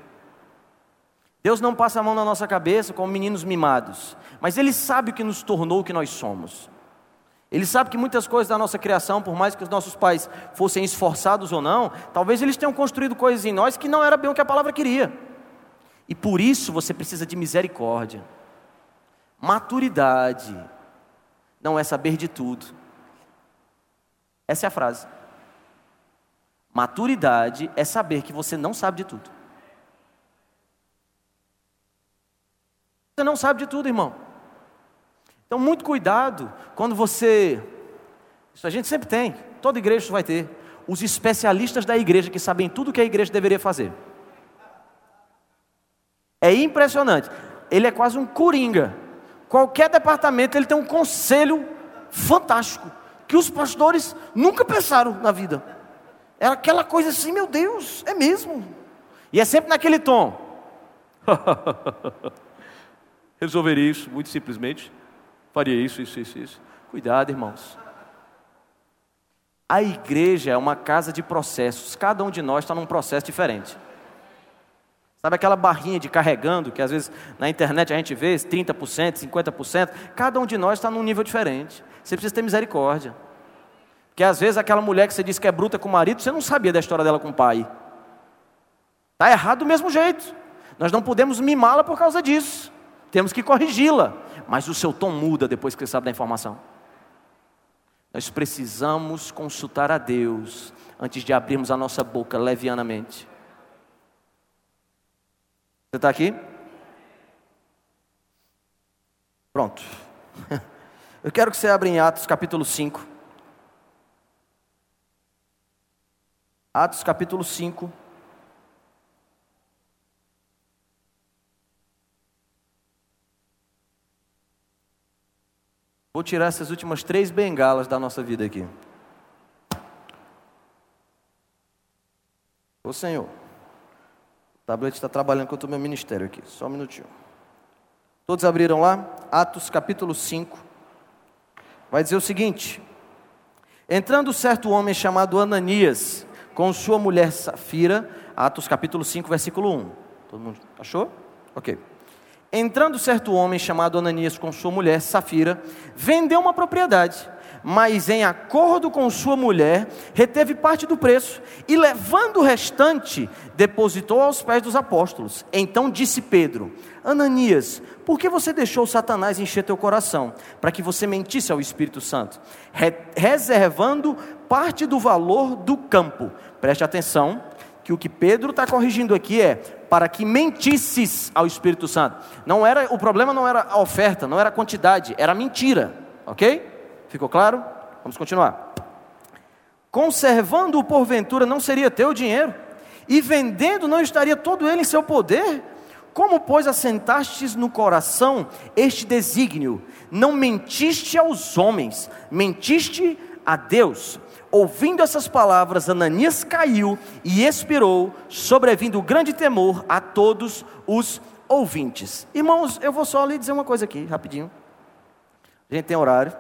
Deus não passa a mão na nossa cabeça como meninos mimados, mas Ele sabe o que nos tornou o que nós somos. Ele sabe que muitas coisas da nossa criação, por mais que os nossos pais fossem esforçados ou não, talvez eles tenham construído coisas em nós que não era bem o que a palavra queria. E por isso você precisa de misericórdia. Maturidade não é saber de tudo. Essa é a frase. Maturidade é saber que você não sabe de tudo. Você não sabe de tudo, irmão. Então, muito cuidado quando você. Isso a gente sempre tem, toda igreja vai ter. Os especialistas da igreja que sabem tudo que a igreja deveria fazer. É impressionante. Ele é quase um coringa. Qualquer departamento ele tem um conselho fantástico que os pastores nunca pensaram na vida. Era aquela coisa assim, meu Deus, é mesmo. E é sempre naquele tom. Resolveria isso muito simplesmente. Faria isso, isso, isso, isso. Cuidado, irmãos. A igreja é uma casa de processos. Cada um de nós está num processo diferente. Sabe aquela barrinha de carregando, que às vezes na internet a gente vê 30%, 50%? Cada um de nós está num nível diferente. Você precisa ter misericórdia. Que às vezes aquela mulher que você disse que é bruta com o marido, você não sabia da história dela com o pai. Está errado do mesmo jeito. Nós não podemos mimá-la por causa disso. Temos que corrigi-la. Mas o seu tom muda depois que você sabe da informação. Nós precisamos consultar a Deus antes de abrirmos a nossa boca levianamente. Você está aqui? Pronto. Eu quero que você abra em Atos capítulo 5. Atos capítulo 5. Vou tirar essas últimas três bengalas da nossa vida aqui. Ô Senhor, o tablet está trabalhando com o meu ministério aqui, só um minutinho. Todos abriram lá? Atos capítulo 5. Vai dizer o seguinte: Entrando certo homem chamado Ananias, com sua mulher Safira, Atos capítulo 5, versículo 1. Todo mundo achou? Ok. Entrando certo homem chamado Ananias com sua mulher Safira, vendeu uma propriedade, mas em acordo com sua mulher, reteve parte do preço e levando o restante, depositou aos pés dos apóstolos. Então disse Pedro: Ananias, por que você deixou Satanás encher teu coração, para que você mentisse ao Espírito Santo, reservando parte do valor do campo? Preste atenção, que o que Pedro está corrigindo aqui é para que mentisses ao Espírito Santo. Não era o problema não era a oferta, não era a quantidade, era a mentira, ok? Ficou claro? Vamos continuar. Conservando-o porventura não seria teu dinheiro, e vendendo não estaria todo ele em seu poder? Como, pois, assentastes no coração este desígnio? Não mentiste aos homens, mentiste a Deus. Ouvindo essas palavras, Ananias caiu e expirou, sobrevindo grande temor a todos os ouvintes. Irmãos, eu vou só lhe dizer uma coisa aqui, rapidinho. A gente tem horário.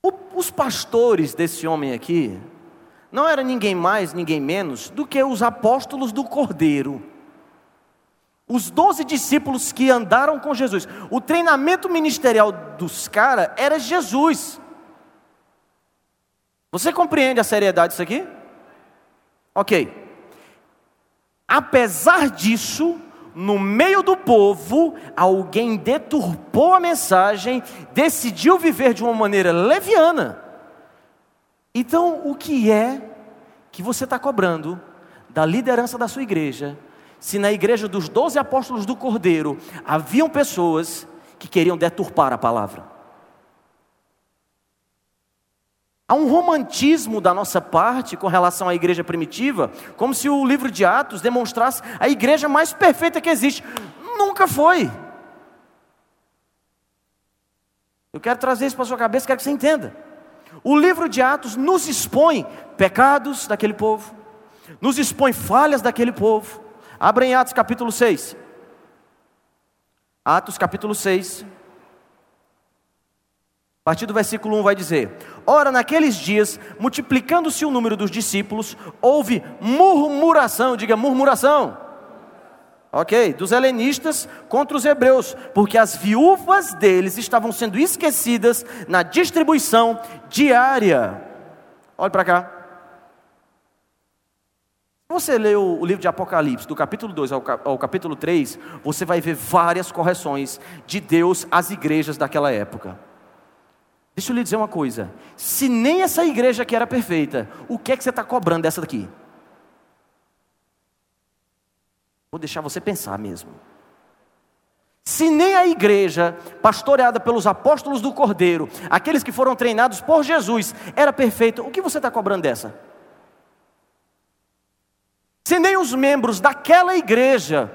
O, os pastores desse homem aqui, não era ninguém mais, ninguém menos do que os apóstolos do Cordeiro. Os doze discípulos que andaram com Jesus. O treinamento ministerial dos caras era Jesus. Você compreende a seriedade disso aqui? Ok. Apesar disso, no meio do povo, alguém deturpou a mensagem, decidiu viver de uma maneira leviana então, o que é que você está cobrando da liderança da sua igreja, se na igreja dos doze apóstolos do Cordeiro haviam pessoas que queriam deturpar a palavra? Há um romantismo da nossa parte com relação à igreja primitiva, como se o livro de Atos demonstrasse a igreja mais perfeita que existe. Nunca foi. Eu quero trazer isso para a sua cabeça, quero que você entenda. O livro de Atos nos expõe pecados daquele povo, nos expõe falhas daquele povo. Abra em Atos capítulo 6. Atos capítulo 6. A partir do versículo 1 vai dizer: Ora, naqueles dias, multiplicando-se o número dos discípulos, houve murmuração, diga murmuração ok, dos helenistas contra os hebreus, porque as viúvas deles estavam sendo esquecidas na distribuição diária. Olhe para cá. Você ler o livro de Apocalipse, do capítulo 2 ao capítulo 3, você vai ver várias correções de Deus às igrejas daquela época. Deixa eu lhe dizer uma coisa: se nem essa igreja que era perfeita, o que é que você está cobrando dessa daqui? Vou deixar você pensar mesmo. Se nem a igreja, pastoreada pelos apóstolos do Cordeiro, aqueles que foram treinados por Jesus, era perfeita, o que você está cobrando dessa? Se nem os membros daquela igreja,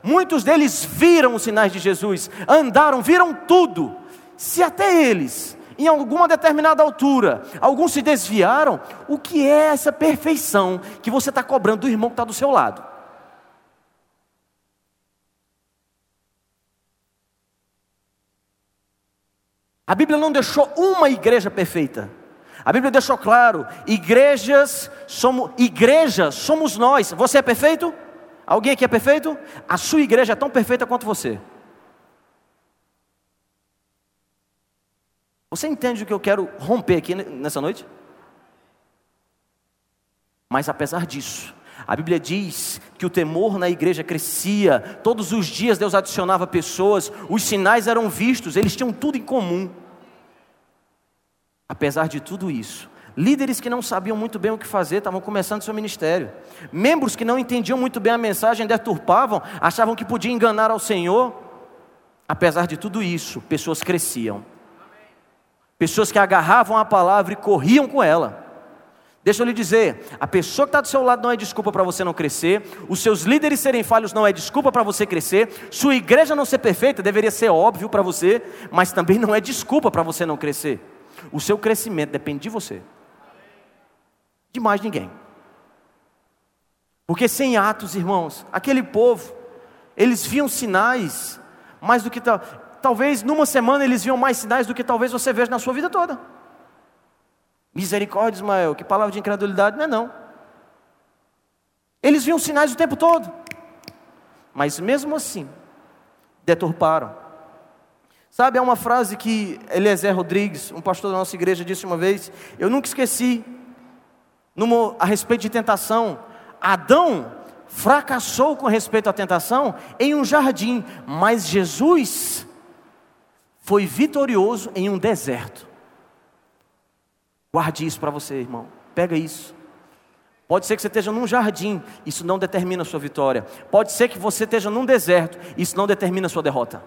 muitos deles viram os sinais de Jesus, andaram, viram tudo, se até eles, em alguma determinada altura, alguns se desviaram, o que é essa perfeição que você está cobrando do irmão que está do seu lado? A Bíblia não deixou uma igreja perfeita. A Bíblia deixou claro: igrejas somos igreja somos nós. Você é perfeito? Alguém aqui é perfeito? A sua igreja é tão perfeita quanto você. Você entende o que eu quero romper aqui nessa noite? Mas apesar disso, a Bíblia diz que o temor na igreja crescia, todos os dias Deus adicionava pessoas, os sinais eram vistos, eles tinham tudo em comum. Apesar de tudo isso, líderes que não sabiam muito bem o que fazer estavam começando seu ministério, membros que não entendiam muito bem a mensagem, deturpavam, achavam que podiam enganar ao Senhor. Apesar de tudo isso, pessoas cresciam, pessoas que agarravam a palavra e corriam com ela Deixa eu lhe dizer, a pessoa que está do seu lado não é desculpa para você não crescer, os seus líderes serem falhos não é desculpa para você crescer, sua igreja não ser perfeita deveria ser óbvio para você, mas também não é desculpa para você não crescer. O seu crescimento depende de você, de mais ninguém. Porque sem atos, irmãos, aquele povo, eles viam sinais mais do que tal. Talvez numa semana eles viam mais sinais do que talvez você veja na sua vida toda. Misericórdia, Ismael, que palavra de incredulidade, não é não. Eles viam sinais o tempo todo. Mas mesmo assim, deturparam. Sabe, há uma frase que Eliezer Rodrigues, um pastor da nossa igreja, disse uma vez, eu nunca esqueci, numa, a respeito de tentação. Adão fracassou com respeito à tentação em um jardim, mas Jesus foi vitorioso em um deserto. Guarde isso para você, irmão. Pega isso. Pode ser que você esteja num jardim, isso não determina a sua vitória. Pode ser que você esteja num deserto, isso não determina a sua derrota.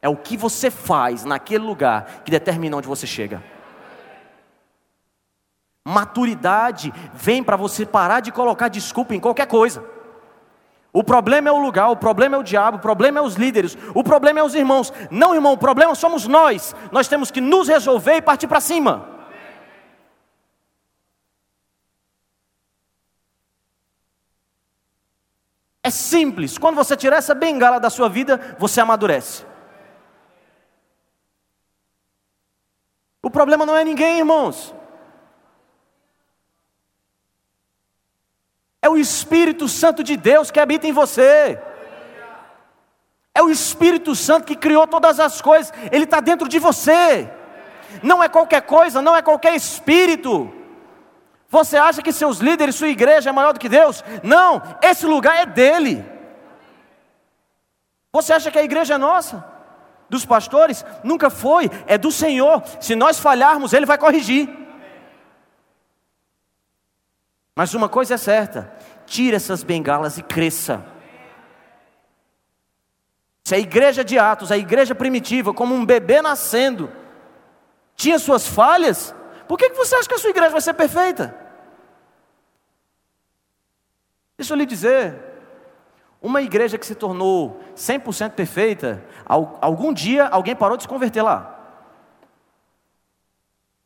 É o que você faz naquele lugar que determina onde você chega. Maturidade vem para você parar de colocar desculpa em qualquer coisa. O problema é o lugar, o problema é o diabo, o problema é os líderes, o problema é os irmãos. Não, irmão, o problema somos nós. Nós temos que nos resolver e partir para cima. É simples. Quando você tirar essa bengala da sua vida, você amadurece. O problema não é ninguém, irmãos. É o Espírito Santo de Deus que habita em você. É o Espírito Santo que criou todas as coisas, ele está dentro de você. Não é qualquer coisa, não é qualquer espírito. Você acha que seus líderes, sua igreja é maior do que Deus? Não, esse lugar é dele. Você acha que a igreja é nossa? Dos pastores? Nunca foi, é do Senhor. Se nós falharmos, Ele vai corrigir. Mas uma coisa é certa: tire essas bengalas e cresça. Se a igreja de Atos, a igreja primitiva, como um bebê nascendo, tinha suas falhas, por que você acha que a sua igreja vai ser perfeita? Deixa eu lhe dizer, uma igreja que se tornou 100% perfeita, algum dia alguém parou de se converter lá.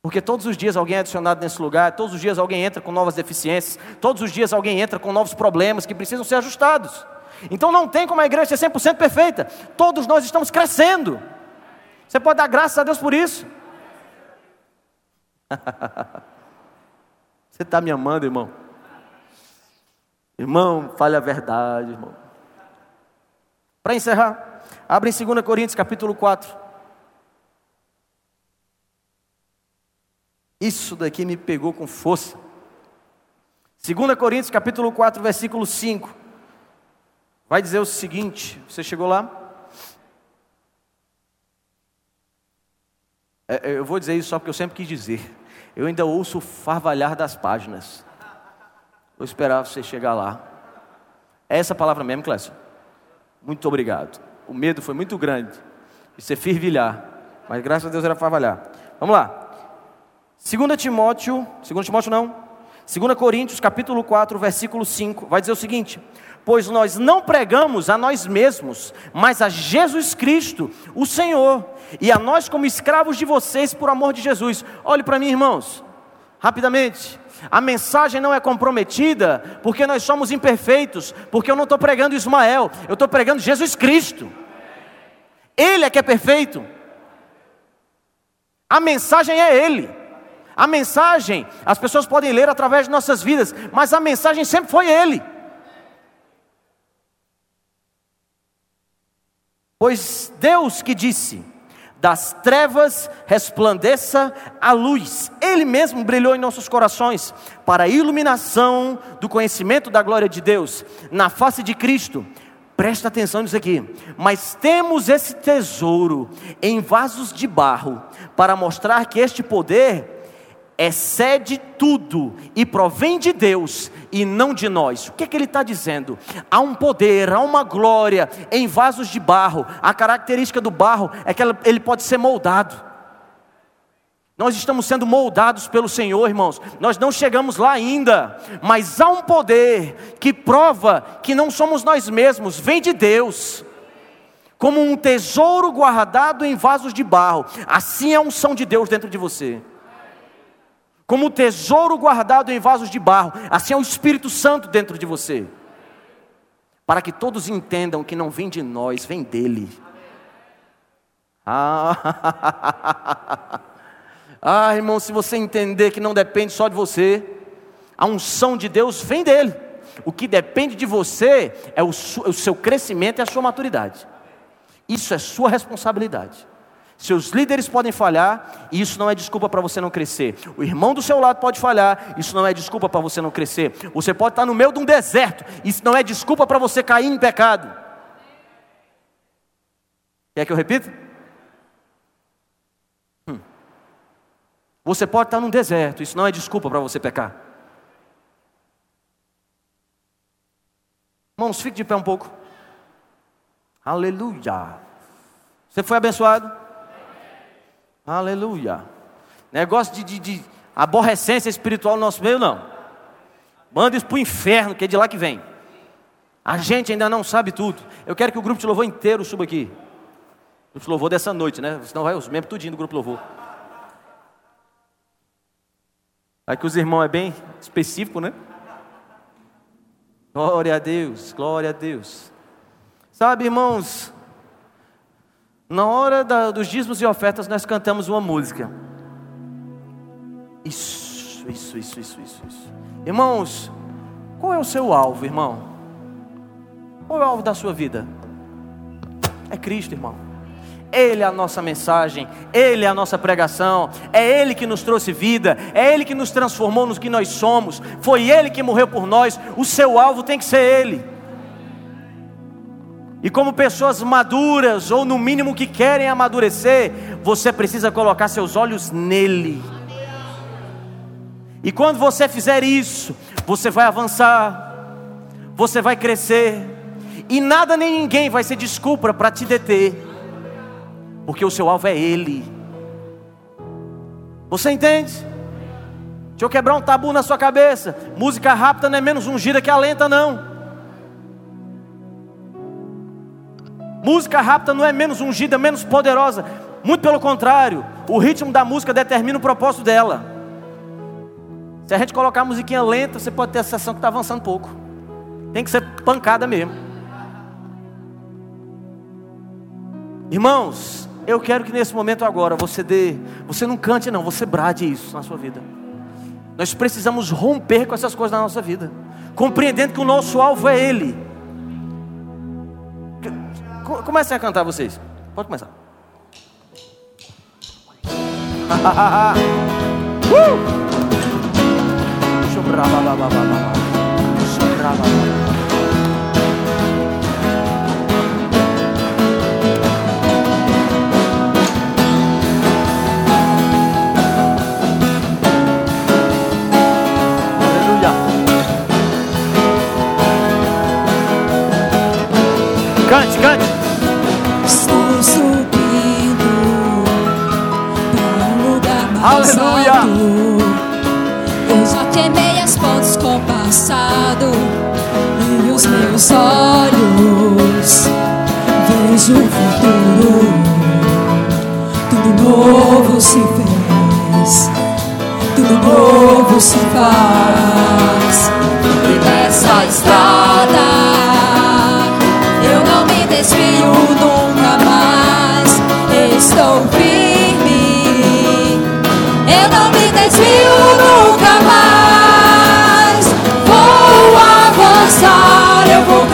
Porque todos os dias alguém é adicionado nesse lugar, todos os dias alguém entra com novas deficiências, todos os dias alguém entra com novos problemas que precisam ser ajustados. Então não tem como a igreja ser 100% perfeita, todos nós estamos crescendo. Você pode dar graças a Deus por isso. Você está me amando, irmão? Irmão, fale a verdade, irmão. Para encerrar, abre em 2 Coríntios capítulo 4. Isso daqui me pegou com força. 2 Coríntios capítulo 4, versículo 5. Vai dizer o seguinte: você chegou lá? É, é, eu vou dizer isso só porque eu sempre quis dizer. Eu ainda ouço o farvalhar das páginas. Vou esperar você chegar lá. É essa palavra mesmo, Clécio? Muito obrigado. O medo foi muito grande de ser fervilhar, mas graças a Deus era farvalhar. Vamos lá. 2 Timóteo, 2 Timóteo não, 2 Coríntios capítulo 4, versículo 5, vai dizer o seguinte: Pois nós não pregamos a nós mesmos, mas a Jesus Cristo, o Senhor, e a nós como escravos de vocês por amor de Jesus. Olhe para mim, irmãos, rapidamente. A mensagem não é comprometida porque nós somos imperfeitos, porque eu não estou pregando Ismael, eu estou pregando Jesus Cristo. Ele é que é perfeito. A mensagem é Ele. A mensagem, as pessoas podem ler através de nossas vidas, mas a mensagem sempre foi Ele. Pois Deus que disse: das trevas resplandeça a luz. Ele mesmo brilhou em nossos corações para a iluminação do conhecimento da glória de Deus na face de Cristo. Presta atenção nisso aqui. Mas temos esse tesouro em vasos de barro para mostrar que este poder excede tudo e provém de Deus e não de nós. O que, é que ele está dizendo? Há um poder, há uma glória em vasos de barro. A característica do barro é que ele pode ser moldado. Nós estamos sendo moldados pelo Senhor, irmãos. Nós não chegamos lá ainda, mas há um poder que prova que não somos nós mesmos, vem de Deus. Como um tesouro guardado em vasos de barro, assim é a unção de Deus dentro de você. Como um tesouro guardado em vasos de barro, assim é o Espírito Santo dentro de você. Para que todos entendam que não vem de nós, vem dele. Ah, ah, irmão, se você entender que não depende só de você, a unção de Deus vem dele. O que depende de você é o, o seu crescimento e a sua maturidade. Isso é sua responsabilidade. Seus líderes podem falhar, e isso não é desculpa para você não crescer. O irmão do seu lado pode falhar, isso não é desculpa para você não crescer. Você pode estar no meio de um deserto, isso não é desculpa para você cair em pecado. Quer que eu repita? Você pode estar num deserto, isso não é desculpa para você pecar. Irmãos, fique de pé um pouco. Aleluia. Você foi abençoado? Aleluia. Negócio de, de, de aborrecência espiritual no nosso meio, não. Manda isso para o inferno, que é de lá que vem. A gente ainda não sabe tudo. Eu quero que o grupo de louvor inteiro suba aqui. O grupo de louvor dessa noite, né? Senão vai os membros tudinho do grupo de louvor. Aqui os irmãos é bem específico, né? Glória a Deus, glória a Deus. Sabe, irmãos, na hora da, dos dízimos e ofertas nós cantamos uma música. Isso, isso, isso, isso, isso, isso. Irmãos, qual é o seu alvo, irmão? Qual é o alvo da sua vida? É Cristo, irmão. Ele é a nossa mensagem, Ele é a nossa pregação, é Ele que nos trouxe vida, é Ele que nos transformou nos que nós somos, foi Ele que morreu por nós, o seu alvo tem que ser Ele. E como pessoas maduras, ou no mínimo que querem amadurecer, você precisa colocar seus olhos nele. E quando você fizer isso, você vai avançar, você vai crescer, e nada nem ninguém vai ser desculpa para te deter porque o seu alvo é Ele. Você entende? Deixa eu quebrar um tabu na sua cabeça. Música rápida não é menos ungida que a lenta, não. Música rápida não é menos ungida, menos poderosa. Muito pelo contrário, o ritmo da música determina o propósito dela. Se a gente colocar a musiquinha lenta, você pode ter a sensação que está avançando pouco. Tem que ser pancada mesmo. Irmãos, eu quero que nesse momento agora você dê, você não cante não, você brade isso na sua vida. Nós precisamos romper com essas coisas na nossa vida, compreendendo que o nosso alvo é Ele. Comecem a cantar vocês. Pode começar. uh! Cante, cante. Estou subindo para um lugar mais Aleluia. alto. Eu já queimei as pontes com o passado e os meus olhos vejo o futuro. Tudo novo se fez, tudo novo se faz. E nessa estrada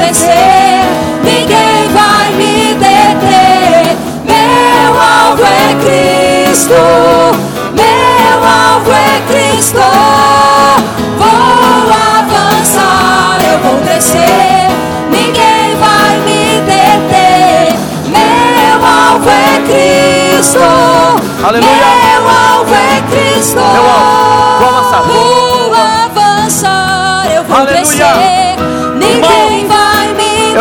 crescer. Ninguém vai me deter. Meu alvo é Cristo. Meu alvo é Cristo. Vou avançar, eu vou crescer. Ninguém vai me deter. Meu alvo é Cristo. Aleluia. Meu alvo é Cristo. Meu alvo. Vou avançar. Vou avançar, eu vou Aleluia. crescer.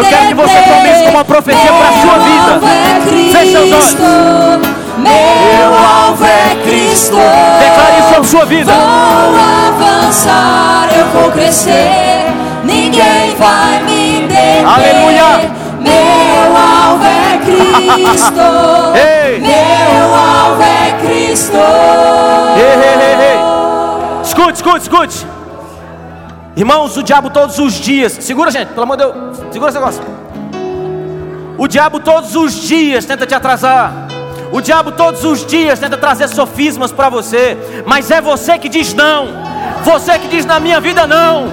Eu quero que você tome isso como uma profecia pra sua Meu vida. é Feche seus olhos. Meu alvo é Cristo. Declare isso sobre sua vida. Vou avançar, eu vou crescer. Ninguém vai me deter. Aleluia. Meu alvo é Cristo. Ei. Meu alvo é Cristo. Ei, ei, ei, ei. Escute, escute, escute. Irmãos, o diabo todos os dias. Segura, gente, pelo amor de Deus. Segura esse negócio. O diabo todos os dias tenta te atrasar. O diabo todos os dias tenta trazer sofismas para você. Mas é você que diz não. Você que diz na minha vida não.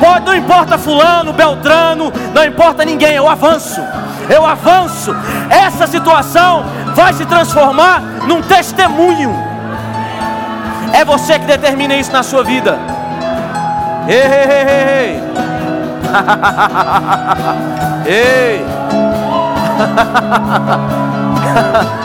Pode, não importa fulano, beltrano, não importa ninguém, eu avanço. Eu avanço. Essa situação vai se transformar num testemunho. É você que determina isso na sua vida. Ei, ei, ei, ei.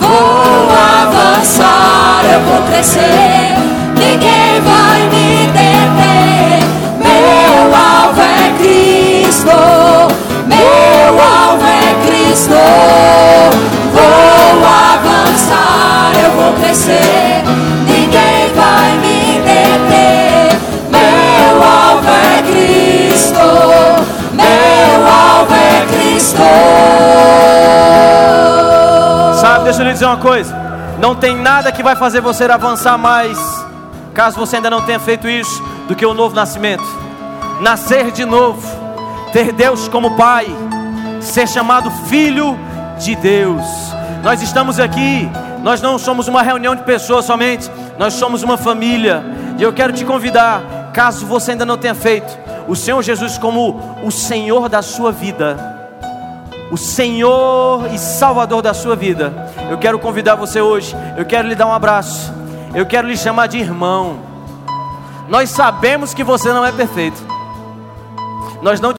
Vou avançar, eu vou crescer. Ninguém vai me deter. Meu alvo é Cristo. Meu alvo é Cristo. Vou avançar, eu vou crescer. Cristo. Sabe, deixa eu lhe dizer uma coisa. Não tem nada que vai fazer você avançar mais, caso você ainda não tenha feito isso, do que o novo nascimento. Nascer de novo, ter Deus como Pai, ser chamado Filho de Deus. Nós estamos aqui, nós não somos uma reunião de pessoas somente, nós somos uma família. E eu quero te convidar, caso você ainda não tenha feito, o Senhor Jesus como o Senhor da sua vida o Senhor e Salvador da sua vida. Eu quero convidar você hoje, eu quero lhe dar um abraço, eu quero lhe chamar de irmão. Nós sabemos que você não é perfeito, nós não